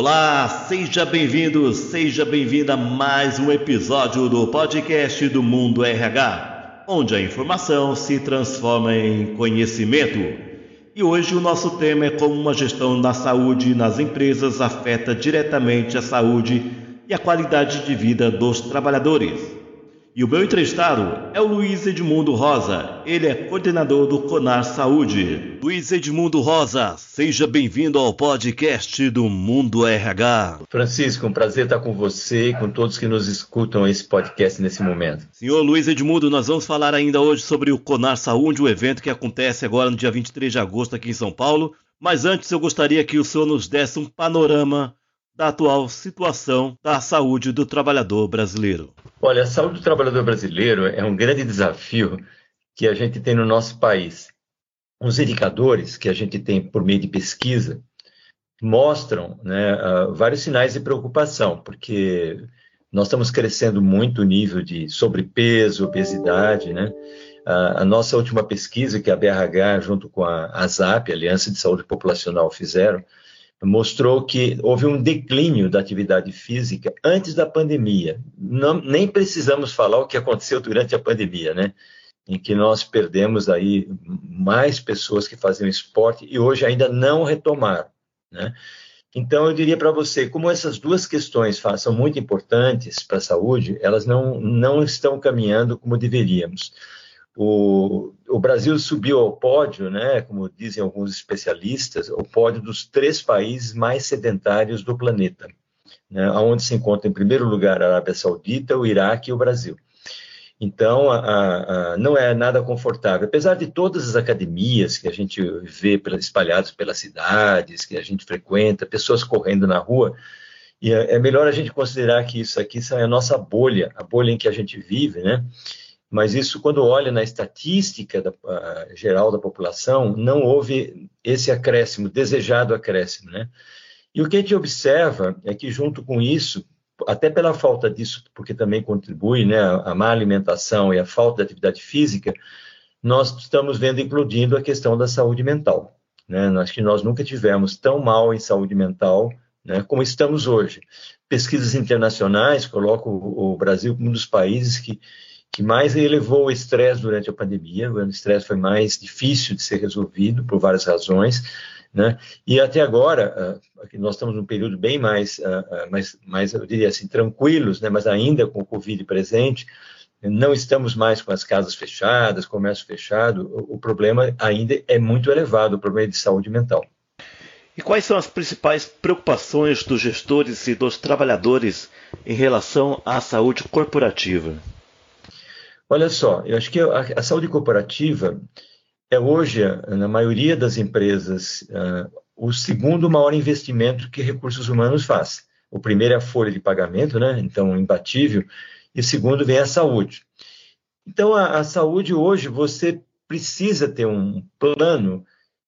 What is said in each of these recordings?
Olá, seja bem-vindo, seja bem-vinda a mais um episódio do podcast do Mundo RH, onde a informação se transforma em conhecimento. E hoje o nosso tema é como uma gestão da saúde nas empresas afeta diretamente a saúde e a qualidade de vida dos trabalhadores. E o meu entrevistado é o Luiz Edmundo Rosa. Ele é coordenador do Conar Saúde. Luiz Edmundo Rosa, seja bem-vindo ao podcast do Mundo RH. Francisco, um prazer estar com você e com todos que nos escutam esse podcast nesse momento. Senhor Luiz Edmundo, nós vamos falar ainda hoje sobre o Conar Saúde, o evento que acontece agora no dia 23 de agosto aqui em São Paulo. Mas antes eu gostaria que o senhor nos desse um panorama da atual situação da saúde do trabalhador brasileiro? Olha, a saúde do trabalhador brasileiro é um grande desafio que a gente tem no nosso país. Os indicadores que a gente tem por meio de pesquisa mostram né, uh, vários sinais de preocupação, porque nós estamos crescendo muito o nível de sobrepeso, obesidade, né? Uh, a nossa última pesquisa, que a BRH, junto com a ASAP, Aliança de Saúde Populacional, fizeram, mostrou que houve um declínio da atividade física antes da pandemia. Não, nem precisamos falar o que aconteceu durante a pandemia, né? Em que nós perdemos aí mais pessoas que faziam esporte e hoje ainda não retomaram, né? Então, eu diria para você, como essas duas questões são muito importantes para a saúde, elas não, não estão caminhando como deveríamos. O, o Brasil subiu ao pódio, né, como dizem alguns especialistas, o pódio dos três países mais sedentários do planeta, né, onde se encontra em primeiro lugar a Arábia Saudita, o Iraque e o Brasil. Então, a, a, não é nada confortável. Apesar de todas as academias que a gente vê espalhadas pelas cidades, que a gente frequenta, pessoas correndo na rua, e é, é melhor a gente considerar que isso aqui é a nossa bolha, a bolha em que a gente vive, né? Mas isso, quando olha na estatística da, uh, geral da população, não houve esse acréscimo, desejado acréscimo, né? E o que a gente observa é que, junto com isso, até pela falta disso, porque também contribui, né, a, má alimentação e a falta de atividade física, nós estamos vendo incluindo a questão da saúde mental. Né? Acho que nós nunca tivemos tão mal em saúde mental né, como estamos hoje. Pesquisas internacionais colocam o Brasil como um dos países que que mais elevou o estresse durante a pandemia. O estresse foi mais difícil de ser resolvido por várias razões, né? E até agora, uh, nós estamos num período bem mais, uh, mais, mais, eu diria assim, tranquilos, né? Mas ainda com o Covid presente, não estamos mais com as casas fechadas, comércio fechado. O, problema ainda é muito elevado, o problema de saúde mental. E quais são as principais preocupações dos gestores e dos trabalhadores em relação à saúde corporativa? Olha só, eu acho que a, a saúde corporativa é hoje, na maioria das empresas, uh, o segundo maior investimento que recursos humanos faz. O primeiro é a folha de pagamento, né? então imbatível, e o segundo vem a saúde. Então, a, a saúde hoje, você precisa ter um plano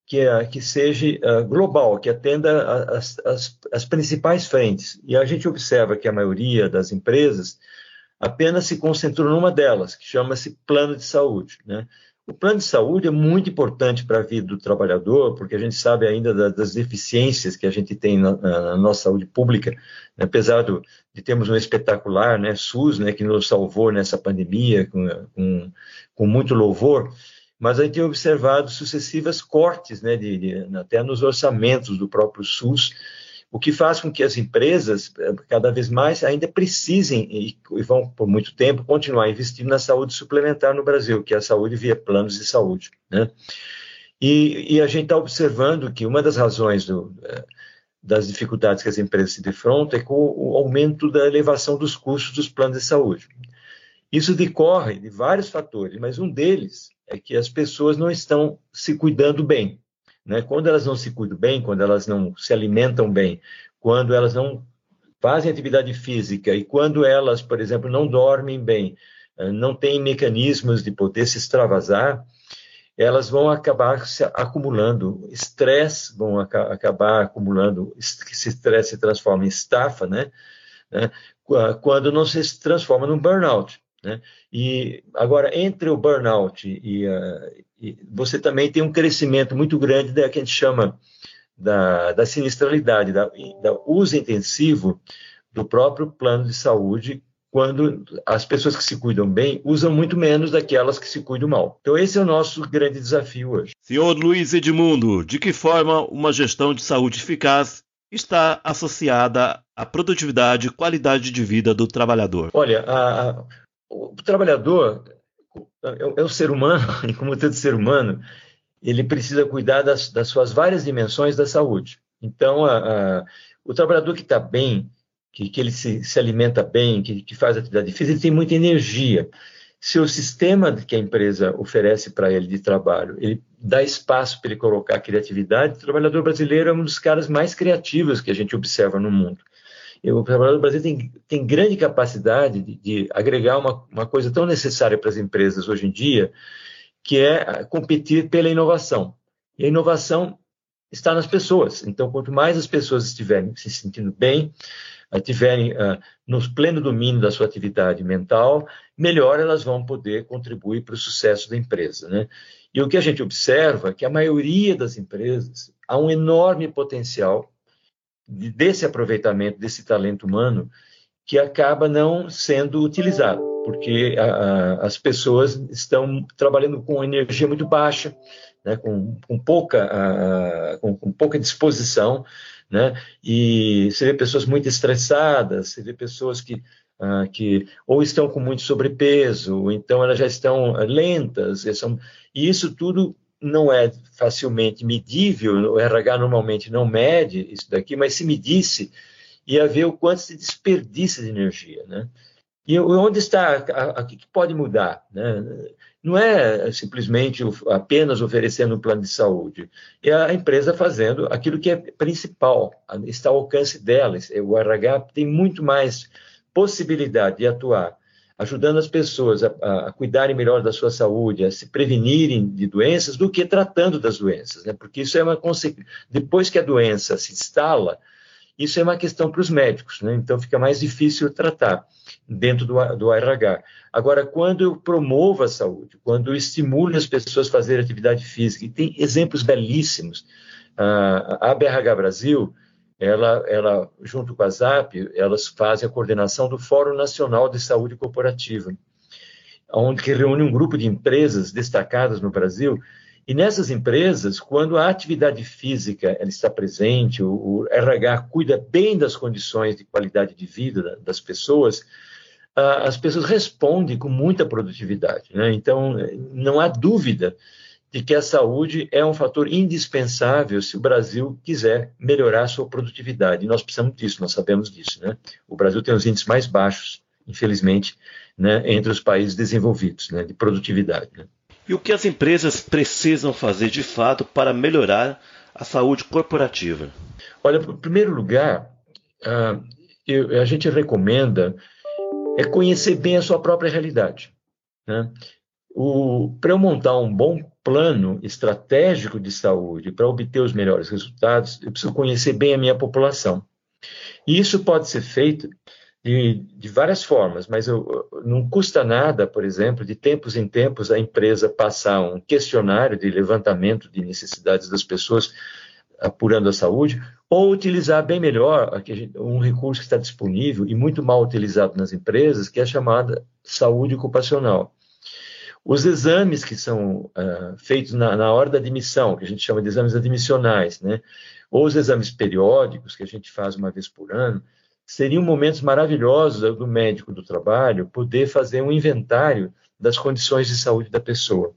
que, é, que seja uh, global, que atenda as, as, as principais frentes. E a gente observa que a maioria das empresas apenas se concentrou numa delas, que chama-se plano de saúde. Né? O plano de saúde é muito importante para a vida do trabalhador, porque a gente sabe ainda das deficiências que a gente tem na, na nossa saúde pública, né? apesar do, de termos um espetacular né, SUS, né, que nos salvou nessa pandemia com, com, com muito louvor, mas a gente tem observado sucessivas cortes, né, de, de, até nos orçamentos do próprio SUS, o que faz com que as empresas, eh, cada vez mais, ainda precisem e, e vão, por muito tempo, continuar investindo na saúde suplementar no Brasil, que é a saúde via planos de saúde. Né? E, e a gente está observando que uma das razões do, eh, das dificuldades que as empresas se defrontam é com o aumento da elevação dos custos dos planos de saúde. Isso decorre de vários fatores, mas um deles é que as pessoas não estão se cuidando bem. Né? Quando elas não se cuidam bem, quando elas não se alimentam bem, quando elas não fazem atividade física e quando elas, por exemplo, não dormem bem, eh, não têm mecanismos de poder se extravasar, elas vão acabar se acumulando estresse, vão acabar acumulando, esse estresse se transforma em estafa, né? né? Quando não se transforma num burnout. Né? E agora, entre o burnout e, uh, e, você também tem um crescimento muito grande da que a gente chama da, da sinistralidade, da, da uso intensivo do próprio plano de saúde quando as pessoas que se cuidam bem usam muito menos daquelas que se cuidam mal. Então, esse é o nosso grande desafio hoje. Senhor Luiz Edmundo, de que forma uma gestão de saúde eficaz está associada à produtividade e qualidade de vida do trabalhador? Olha, a, a, o trabalhador é, é o ser humano, e como todo ser humano, ele precisa cuidar das, das suas várias dimensões da saúde. Então, a, o trabalhador que está bem, que, que ele se, se, alimenta bem, que, que faz atividade física, ele tem muita energia. Se o sistema que a empresa oferece para ele de trabalho, ele dá espaço para ele colocar criatividade, o trabalhador brasileiro é um dos caras mais criativos que a gente observa no mundo. O trabalhador tem, tem grande capacidade de, de agregar uma, uma coisa tão necessária para as empresas hoje em dia, que é competir pela inovação. E a inovação está nas pessoas. Então, quanto mais as pessoas estiverem se sentindo bem, estiverem uh, no pleno domínio da sua atividade mental, melhor elas vão poder contribuir para o sucesso da empresa. Né? E o que a gente observa é que a maioria das empresas há um enorme potencial desse aproveitamento desse talento humano que acaba não sendo utilizado, porque a, a, as pessoas estão trabalhando com energia muito baixa, né, com, com, pouca, a, com, com pouca disposição, né? E você vê pessoas muito estressadas, você vê pessoas que, ah, que ou estão com muito sobrepeso, ou então elas já estão lentas, e, são, e isso tudo não é facilmente medível, o RH normalmente não mede isso daqui, mas se medisse, ia ver o quanto se desperdiça de energia, né? E onde está, o que pode mudar? Né? Não é simplesmente apenas oferecendo um plano de saúde, é a empresa fazendo aquilo que é principal, está ao alcance dela. O RH tem muito mais possibilidade de atuar, ajudando as pessoas a, a cuidarem melhor da sua saúde, a se prevenirem de doenças, do que tratando das doenças, né? porque isso é uma consequência. Depois que a doença se instala, isso é uma questão para os médicos, né? então fica mais difícil tratar dentro do, do RH. Agora, quando eu promovo a saúde, quando eu estimulo as pessoas a fazerem atividade física, e tem exemplos belíssimos, a BRH Brasil, ela, ela, junto com a ZAP, elas fazem a coordenação do Fórum Nacional de Saúde Corporativa, onde que reúne um grupo de empresas destacadas no Brasil e nessas empresas, quando a atividade física ela está presente, o, o RH cuida bem das condições de qualidade de vida das pessoas, as pessoas respondem com muita produtividade. Né? Então, não há dúvida de que a saúde é um fator indispensável se o Brasil quiser melhorar a sua produtividade. E nós precisamos disso, nós sabemos disso. Né? O Brasil tem os índices mais baixos, infelizmente, né, entre os países desenvolvidos, né, de produtividade. Né? E o que as empresas precisam fazer de fato para melhorar a saúde corporativa? Olha, em primeiro lugar, uh, eu, a gente recomenda é conhecer bem a sua própria realidade. Né? Para eu montar um bom plano estratégico de saúde, para obter os melhores resultados, eu preciso conhecer bem a minha população. E isso pode ser feito de, de várias formas, mas eu, não custa nada, por exemplo, de tempos em tempos a empresa passar um questionário de levantamento de necessidades das pessoas apurando a saúde, ou utilizar bem melhor um recurso que está disponível e muito mal utilizado nas empresas, que é a chamada saúde ocupacional. Os exames que são uh, feitos na, na, hora da admissão, que a gente chama de exames admissionais, né? ou os exames periódicos, que a gente faz uma vez por ano, seriam momentos maravilhosos do médico do trabalho poder fazer um inventário das condições de saúde da pessoa.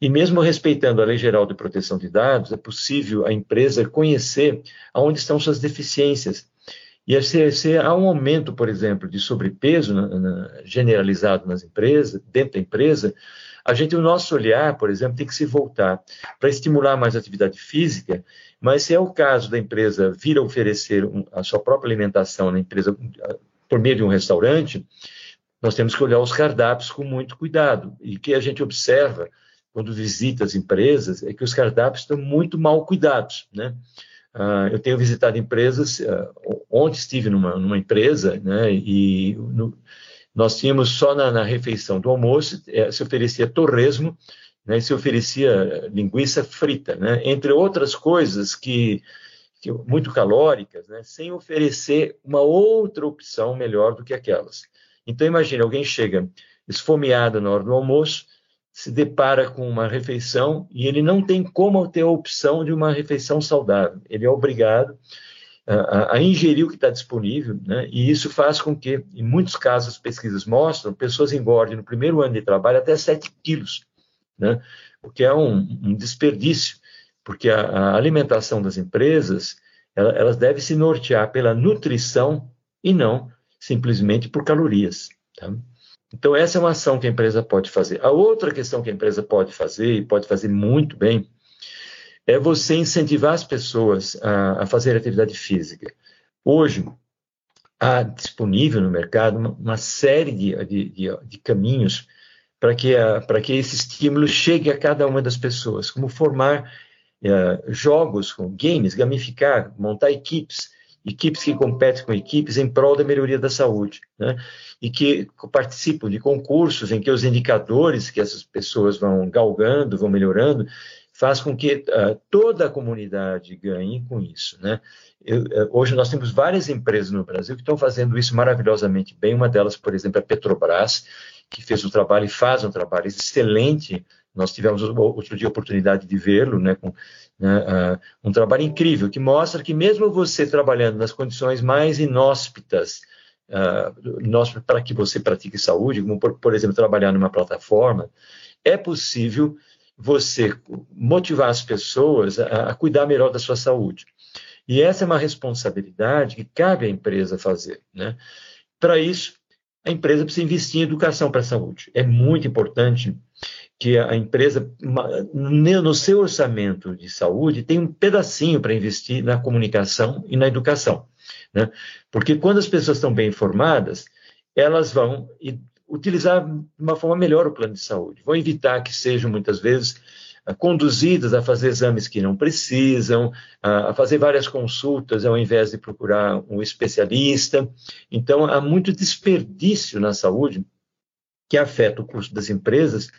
E mesmo respeitando a Lei Geral de Proteção de Dados, é possível a empresa conhecer aonde estão suas deficiências. E se, se há um aumento, por exemplo, de sobrepeso na, na, generalizado nas empresas, dentro da empresa, a gente, o nosso olhar, por exemplo, tem que se voltar para estimular mais a atividade física, mas se é o caso da empresa vir a oferecer um, a sua própria alimentação na empresa por meio de um restaurante, nós temos que olhar os cardápios com muito cuidado. E o que a gente observa quando visita as empresas é que os cardápios estão muito mal cuidados, né? Uh, eu tenho visitado empresas, uh, ontem estive numa, numa empresa, né, e no, nós tínhamos só na, na refeição do almoço, é, se oferecia torresmo, né, se oferecia linguiça frita, né, entre outras coisas que, que muito calóricas, né, sem oferecer uma outra opção melhor do que aquelas. Então imagine, alguém chega esfomeado na hora do almoço, se depara com uma refeição e ele não tem como ter a opção de uma refeição saudável. Ele é obrigado a, a ingerir o que está disponível, né? e isso faz com que, em muitos casos, as pesquisas mostram, pessoas engordem no primeiro ano de trabalho até 7 quilos, né? o que é um, um desperdício, porque a, a, alimentação das empresas ela, elas devem se nortear pela nutrição e não simplesmente por calorias. Tá? Então, essa é uma ação que a empresa pode fazer. A outra questão que a empresa pode fazer, e pode fazer muito bem, é você incentivar as pessoas a, a fazer atividade física. Hoje, há disponível no mercado uma, uma série de, de, de, de caminhos para que, que esse estímulo chegue a cada uma das pessoas, como formar uh, jogos, games, gamificar, montar equipes, equipes que competem com equipes em prol da melhoria da saúde, né? e que participam de concursos em que os indicadores que essas pessoas vão galgando, vão melhorando, faz com que uh, toda a comunidade ganhe com isso, né? Eu, uh, hoje nós temos várias empresas no Brasil que estão fazendo isso maravilhosamente bem. Uma delas, por exemplo, é a Petrobras, que fez um trabalho e faz um trabalho excelente. Nós tivemos outro dia a oportunidade de vê-lo, né, com né, uh, um trabalho incrível que mostra que mesmo você trabalhando nas condições mais inóspitas uh, para que você pratique saúde, como por, por, exemplo trabalhar numa plataforma, é possível você motivar as pessoas a, a cuidar melhor da sua saúde. E essa é uma responsabilidade que cabe à empresa fazer. Né? Para isso, a empresa precisa investir em educação para a saúde. É muito importante que a empresa, no seu orçamento de saúde, tem um pedacinho para investir na comunicação e na educação. Né? Porque quando as pessoas estão bem informadas, elas vão utilizar de uma forma melhor o plano de saúde, vão evitar que sejam muitas vezes conduzidas a fazer exames que não precisam, a fazer várias consultas ao invés de procurar um especialista. Então, há muito desperdício na saúde que afeta o custo das empresas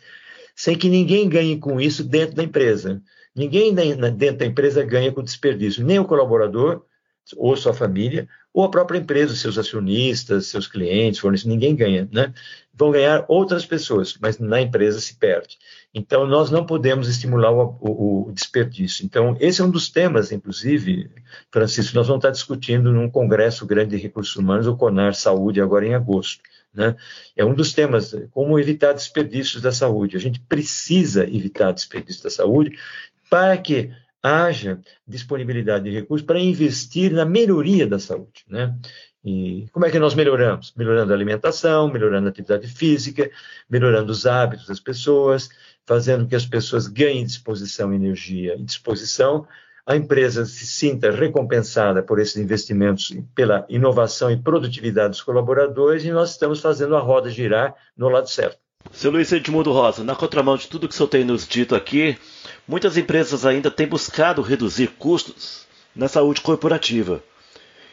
sem que ninguém ganhe com isso dentro da empresa. Ninguém dentro da empresa ganha com desperdício, nem o colaborador ou sua família, ou a própria empresa, seus acionistas, seus clientes, fornecedores, ninguém ganha, né? Vão ganhar outras pessoas, mas na empresa se perde. Então, nós não podemos estimular o, o, o desperdício. Então, esse é um dos temas, inclusive, Francisco, nós vamos estar discutindo num congresso grande de recursos humanos, o CONAR Saúde, agora em agosto. Né? É um dos temas, como evitar desperdícios da saúde. A gente precisa evitar desperdício da saúde para que haja disponibilidade de recursos para investir na melhoria da saúde. Né? E como é que nós melhoramos? Melhorando a alimentação, melhorando a atividade física, melhorando os hábitos das pessoas, fazendo que as pessoas ganhem disposição, energia e disposição a empresa se sinta recompensada por esses investimentos, pela inovação e produtividade dos colaboradores, e nós estamos fazendo a roda girar no lado certo. Seu Luiz Edmundo Rosa, na contramão de tudo que o senhor tem nos dito aqui, muitas empresas ainda têm buscado reduzir custos na saúde corporativa.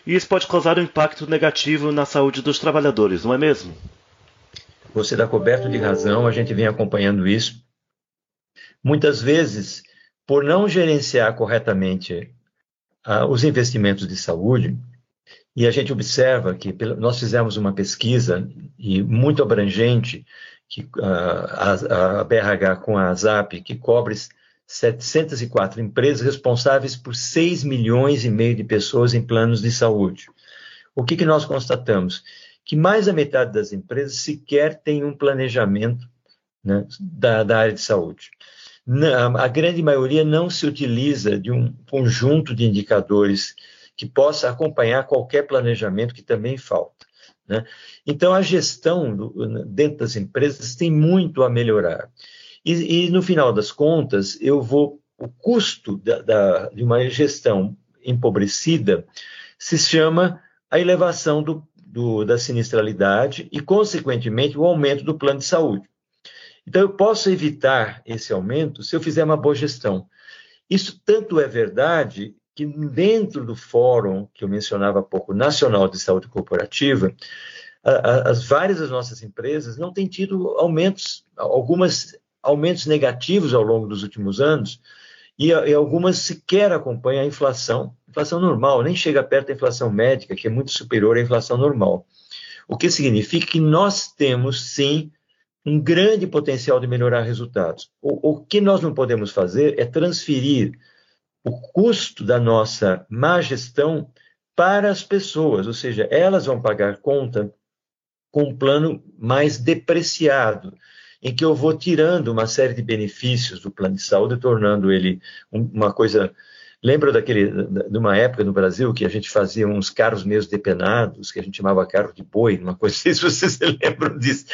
E isso pode causar um impacto negativo na saúde dos trabalhadores, não é mesmo? Você está coberto de razão, a gente vem acompanhando isso. Muitas vezes, por não gerenciar corretamente uh, os investimentos de saúde, e a gente observa que nós fizemos uma pesquisa e muito abrangente que uh, a, a, BRH com a ZAP, que cobre 704 empresas responsáveis por 6 milhões e meio de pessoas em planos de saúde. O que, que nós constatamos? Que mais da metade das empresas sequer tem um planejamento né, da, da área de saúde a grande maioria não se utiliza de um conjunto de indicadores que possa acompanhar qualquer planejamento que também falta. Né? Então, a gestão do, dentro das empresas tem muito a melhorar. E, e, no final das contas, eu vou. O custo da, da, de uma gestão empobrecida se chama a elevação do, do, da sinistralidade e, consequentemente, o aumento do plano de saúde. Então, eu posso evitar esse aumento se eu fizer uma boa gestão. Isso tanto é verdade que dentro do fórum que eu mencionava há pouco, Nacional de Saúde Corporativa, as várias das nossas empresas não têm tido aumentos, algumas aumentos negativos ao longo dos últimos anos, e, e, algumas sequer acompanham a inflação, inflação normal, nem chega perto da inflação médica, que é muito superior à inflação normal. O que significa que nós temos, sim, um grande potencial de melhorar resultados. O, o que nós não podemos fazer é transferir o custo da nossa má gestão para as pessoas, ou seja, elas vão pagar conta com um plano mais depreciado, em que eu vou tirando uma série de benefícios do plano de saúde, tornando ele uma coisa. Lembra daquele, de uma época no Brasil que a gente fazia uns carros meio depenados, que a gente chamava carro de boi, uma coisa se vocês lembram disso.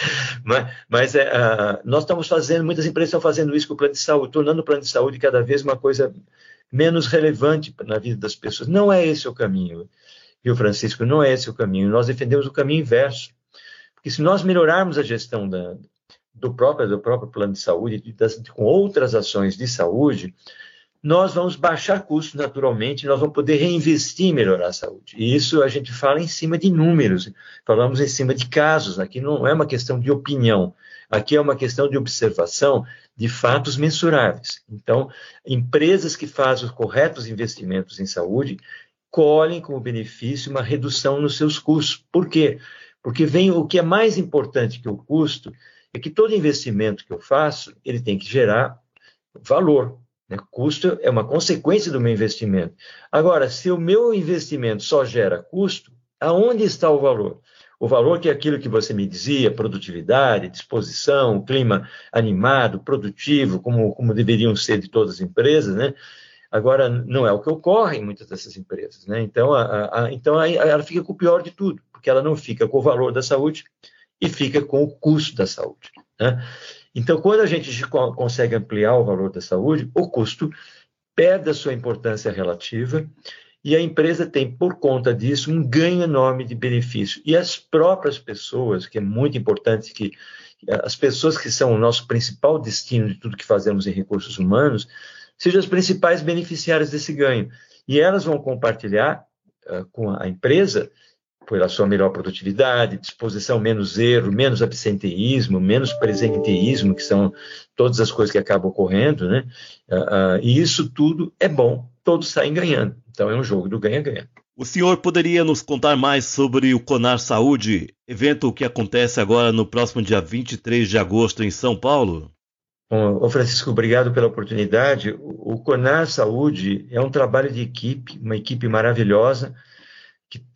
Mas, mas é, uh, nós estamos fazendo, muitas empresas estão fazendo isso com o plano de saúde, tornando o plano de saúde cada vez uma coisa menos relevante na vida das pessoas. Não é esse o caminho, viu, Francisco? Não é esse o caminho. Nós defendemos o caminho inverso. Porque se nós melhorarmos a gestão da, do próprio, do próprio plano de saúde, das, com outras ações de saúde, nós vamos baixar custos naturalmente, nós vamos poder reinvestir em melhorar a saúde. E isso a gente fala em cima de números, falamos em cima de casos. Aqui não é uma questão de opinião, aqui é uma questão de observação de fatos mensuráveis. Então, empresas que fazem os corretos investimentos em saúde colhem como benefício uma redução nos seus custos. Por quê? Porque vem o que é mais importante que o custo, é que todo investimento que eu faço, ele tem que gerar valor. Né? Custo é uma consequência do meu investimento. Agora, se o meu investimento só gera custo, aonde está o valor? O valor que é aquilo que você me dizia, produtividade, disposição, clima animado, produtivo, como, como deveriam ser de todas as empresas, né? Agora, não é o que ocorre em muitas dessas empresas, né? Então, a, a, então a, ela fica com o pior de tudo, porque ela não fica com o valor da saúde, e fica com o custo da saúde. Né? Então, quando a gente consegue ampliar o valor da saúde, o custo perde a sua importância relativa e a empresa tem, por conta disso, um ganho enorme de benefício. E as próprias pessoas, que é muito importante que as pessoas que são o nosso principal destino de tudo que fazemos em recursos humanos, sejam as principais beneficiárias desse ganho. E elas vão compartilhar uh, com a empresa pela sua melhor produtividade, disposição, menos erro, menos absenteísmo, menos presenteísmo, que são todas as coisas que acabam ocorrendo, né? Uh, uh, e isso tudo é bom, todos saem ganhando. Então é um jogo do ganha-ganha. O senhor poderia nos contar mais sobre o Conar Saúde, evento que acontece agora no próximo dia 23 de agosto em São Paulo? Bom, Francisco, obrigado pela oportunidade. O Conar Saúde é um trabalho de equipe, uma equipe maravilhosa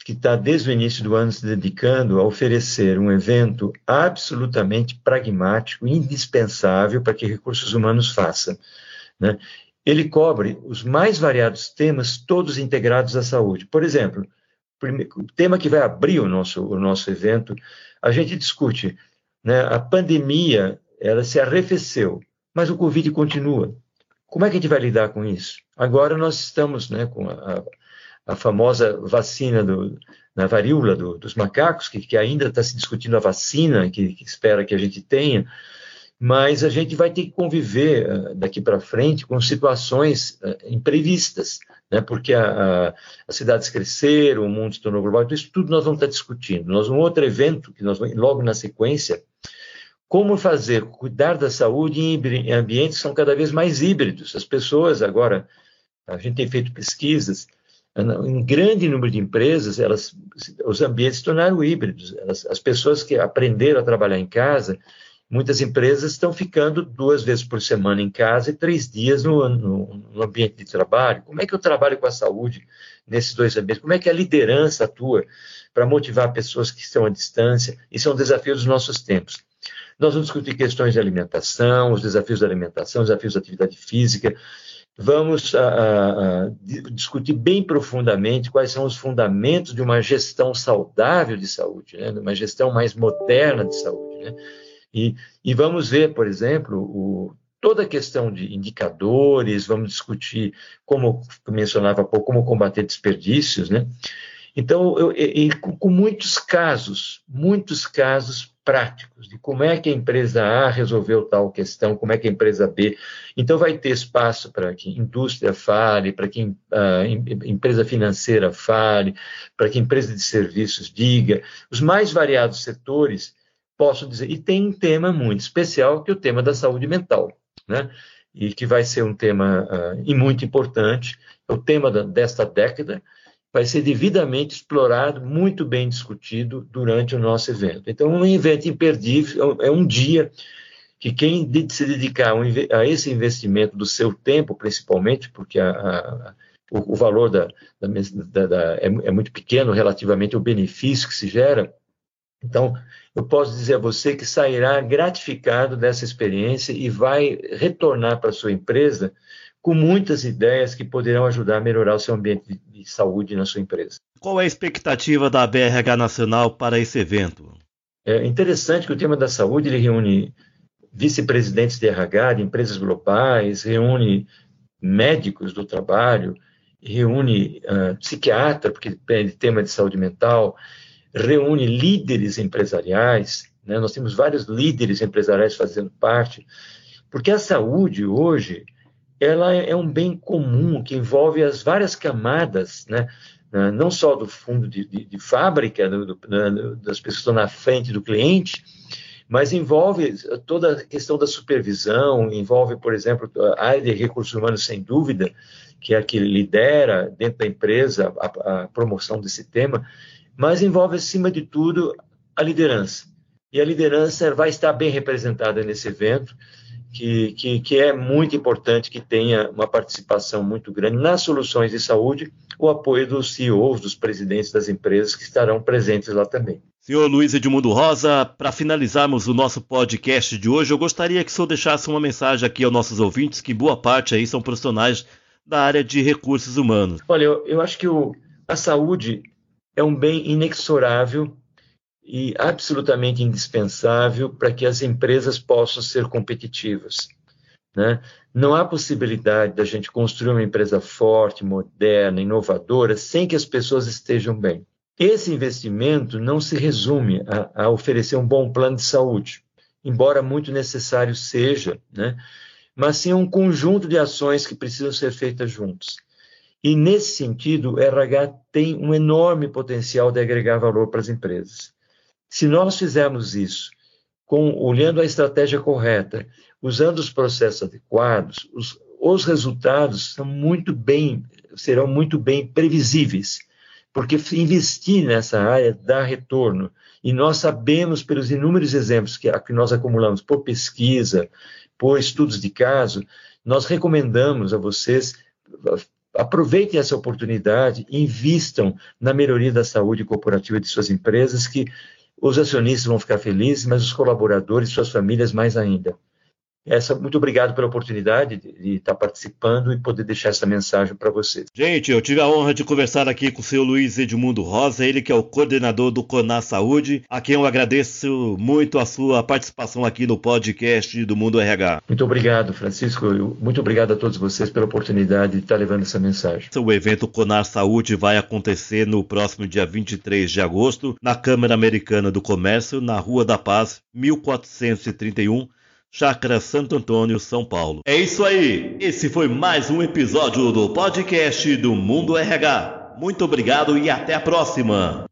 que está desde o início do ano se dedicando a oferecer um evento absolutamente pragmático, indispensável para que recursos humanos façam. Né? Ele cobre os mais variados temas, todos integrados à saúde. Por exemplo, o tema que vai abrir o nosso, o nosso evento, a gente discute né, a pandemia, ela se arrefeceu, mas o Covid continua. Como é que a gente vai lidar com isso? Agora nós estamos né, com a, a famosa vacina do, na varíola do, dos macacos, que, que ainda está se discutindo a vacina que, que, espera que a gente tenha, mas a gente vai ter que conviver uh, daqui para frente com situações uh, imprevistas, né? porque a, a, as cidades cresceram, o mundo se tornou global, então isso tudo nós vamos estar discutindo. Nós, um outro evento, que nós logo na sequência, como fazer, cuidar da saúde em ambientes que são cada vez mais híbridos. As pessoas agora, a gente tem feito pesquisas, em grande número de empresas, elas, os ambientes se tornaram híbridos. Elas, as pessoas que aprenderam a trabalhar em casa, muitas empresas estão ficando duas vezes por semana em casa e três dias no, no, no, ambiente de trabalho. Como é que eu trabalho com a saúde nesses dois ambientes? Como é que a liderança atua para motivar pessoas que estão à distância? Isso é um desafio dos nossos tempos. Nós vamos discutir questões de alimentação, os desafios da alimentação, os desafios da atividade física, vamos a, a, a, discutir bem profundamente quais são os fundamentos de uma gestão saudável de saúde, né? uma gestão mais moderna de saúde. Né? E, e, vamos ver, por exemplo, o, toda a questão de indicadores, vamos discutir, como mencionava há pouco, como combater desperdícios, né? Então, eu, e, com muitos casos, muitos casos práticos de como é que a empresa A resolveu tal questão, como é que a empresa B. Então, vai ter espaço para que indústria fale, para que a empresa financeira fale, para que empresa de serviços diga. Os mais variados setores posso dizer. E tem um tema muito especial, que é o tema da saúde mental, né? E que vai ser um tema uh, e muito importante, é o tema da, desta década, vai ser devidamente explorado, muito bem discutido durante o nosso evento. Então, um evento imperdível, é um dia que quem se dedicar a esse investimento do seu tempo, principalmente, porque a, a, o, o, valor da, da, da, é, é, muito pequeno relativamente ao benefício que se gera, então eu posso dizer a você que sairá gratificado dessa experiência e vai retornar para sua empresa com muitas ideias que poderão ajudar a melhorar o seu ambiente de saúde na sua empresa. Qual é a expectativa da BRH Nacional para esse evento? É interessante que o tema da saúde ele reúne vice-presidentes de RH de empresas globais, reúne médicos do trabalho, reúne uh, psiquiatra, porque é tema de saúde mental, reúne líderes empresariais, né? nós temos vários líderes empresariais fazendo parte, porque a saúde hoje ela é um bem comum que envolve as várias camadas, né? não só do fundo de, de, de fábrica, do, do, das pessoas que estão na frente do cliente, mas envolve toda a questão da supervisão, envolve, por exemplo, a área de recursos humanos, sem dúvida, que é a que lidera dentro da empresa a, a promoção desse tema, mas envolve, acima de tudo, a liderança. E a liderança vai estar bem representada nesse evento, que, que, que, é muito importante que tenha uma participação muito grande nas soluções de saúde, o apoio dos CEOs, dos presidentes das empresas que estarão presentes lá também. Senhor Luiz Edmundo Rosa, para finalizarmos o nosso podcast de hoje, eu gostaria que o senhor deixasse uma mensagem aqui aos nossos ouvintes, que boa parte aí são profissionais da área de recursos humanos. Olha, eu, eu acho que o, a saúde é um bem inexorável e absolutamente indispensável para que as empresas possam ser competitivas. Né? Não há possibilidade da gente construir uma empresa forte, moderna, inovadora, sem que as pessoas estejam bem. Esse investimento não se resume a, a oferecer um bom plano de saúde, embora muito necessário seja, né? mas sim um conjunto de ações que precisam ser feitas juntos. E, nesse sentido, o RH tem um enorme potencial de agregar valor para as empresas. Se nós fizermos isso, com, olhando a estratégia correta, usando os processos adequados, os, os resultados são muito bem, serão muito bem previsíveis, porque investir nessa área dá retorno. E nós sabemos, pelos inúmeros exemplos que, que nós acumulamos por pesquisa, por estudos de caso, nós recomendamos a vocês aproveitem essa oportunidade, invistam na melhoria da saúde corporativa de suas empresas, que os acionistas vão ficar felizes, mas os colaboradores e suas famílias mais ainda. Essa, muito obrigado pela oportunidade de, de estar participando e poder deixar essa mensagem para vocês. Gente, eu tive a honra de conversar aqui com o seu Luiz Edmundo Rosa, ele que é o coordenador do Conar Saúde, a quem eu agradeço muito a sua participação aqui no podcast do Mundo RH. Muito obrigado, Francisco. Muito obrigado a todos vocês pela oportunidade de estar levando essa mensagem. O evento Conar Saúde vai acontecer no próximo dia 23 de agosto, na Câmara Americana do Comércio, na Rua da Paz, 1431 Chácara Santo Antônio, São Paulo. É isso aí. Esse foi mais um episódio do podcast do Mundo RH. Muito obrigado e até a próxima.